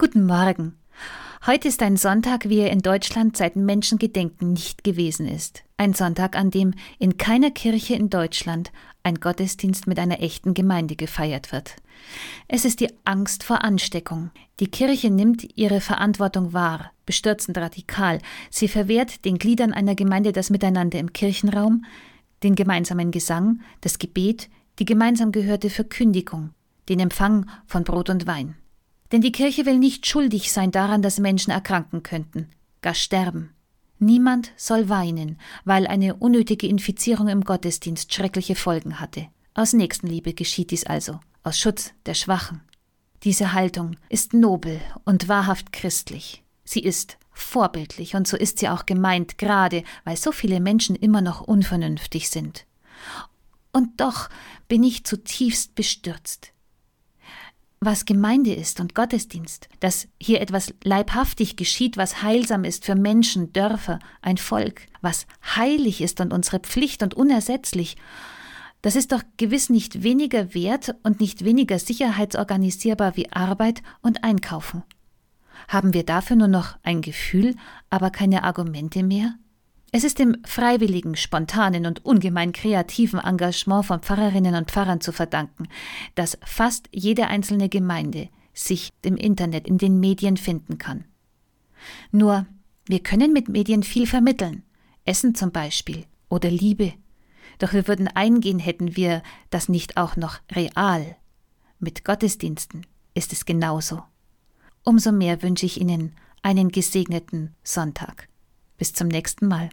Guten Morgen. Heute ist ein Sonntag, wie er in Deutschland seit Menschengedenken nicht gewesen ist. Ein Sonntag, an dem in keiner Kirche in Deutschland ein Gottesdienst mit einer echten Gemeinde gefeiert wird. Es ist die Angst vor Ansteckung. Die Kirche nimmt ihre Verantwortung wahr, bestürzend radikal. Sie verwehrt den Gliedern einer Gemeinde das Miteinander im Kirchenraum, den gemeinsamen Gesang, das Gebet, die gemeinsam gehörte Verkündigung, den Empfang von Brot und Wein. Denn die Kirche will nicht schuldig sein daran, dass Menschen erkranken könnten, gar sterben. Niemand soll weinen, weil eine unnötige Infizierung im Gottesdienst schreckliche Folgen hatte. Aus Nächstenliebe geschieht dies also, aus Schutz der Schwachen. Diese Haltung ist nobel und wahrhaft christlich. Sie ist vorbildlich und so ist sie auch gemeint, gerade weil so viele Menschen immer noch unvernünftig sind. Und doch bin ich zutiefst bestürzt was Gemeinde ist und Gottesdienst, dass hier etwas leibhaftig geschieht, was heilsam ist für Menschen, Dörfer, ein Volk, was heilig ist und unsere Pflicht und unersetzlich, das ist doch gewiss nicht weniger wert und nicht weniger sicherheitsorganisierbar wie Arbeit und Einkaufen. Haben wir dafür nur noch ein Gefühl, aber keine Argumente mehr? Es ist dem freiwilligen, spontanen und ungemein kreativen Engagement von Pfarrerinnen und Pfarrern zu verdanken, dass fast jede einzelne Gemeinde sich im Internet, in den Medien finden kann. Nur, wir können mit Medien viel vermitteln. Essen zum Beispiel oder Liebe. Doch wir würden eingehen, hätten wir das nicht auch noch real. Mit Gottesdiensten ist es genauso. Umso mehr wünsche ich Ihnen einen gesegneten Sonntag. Bis zum nächsten Mal.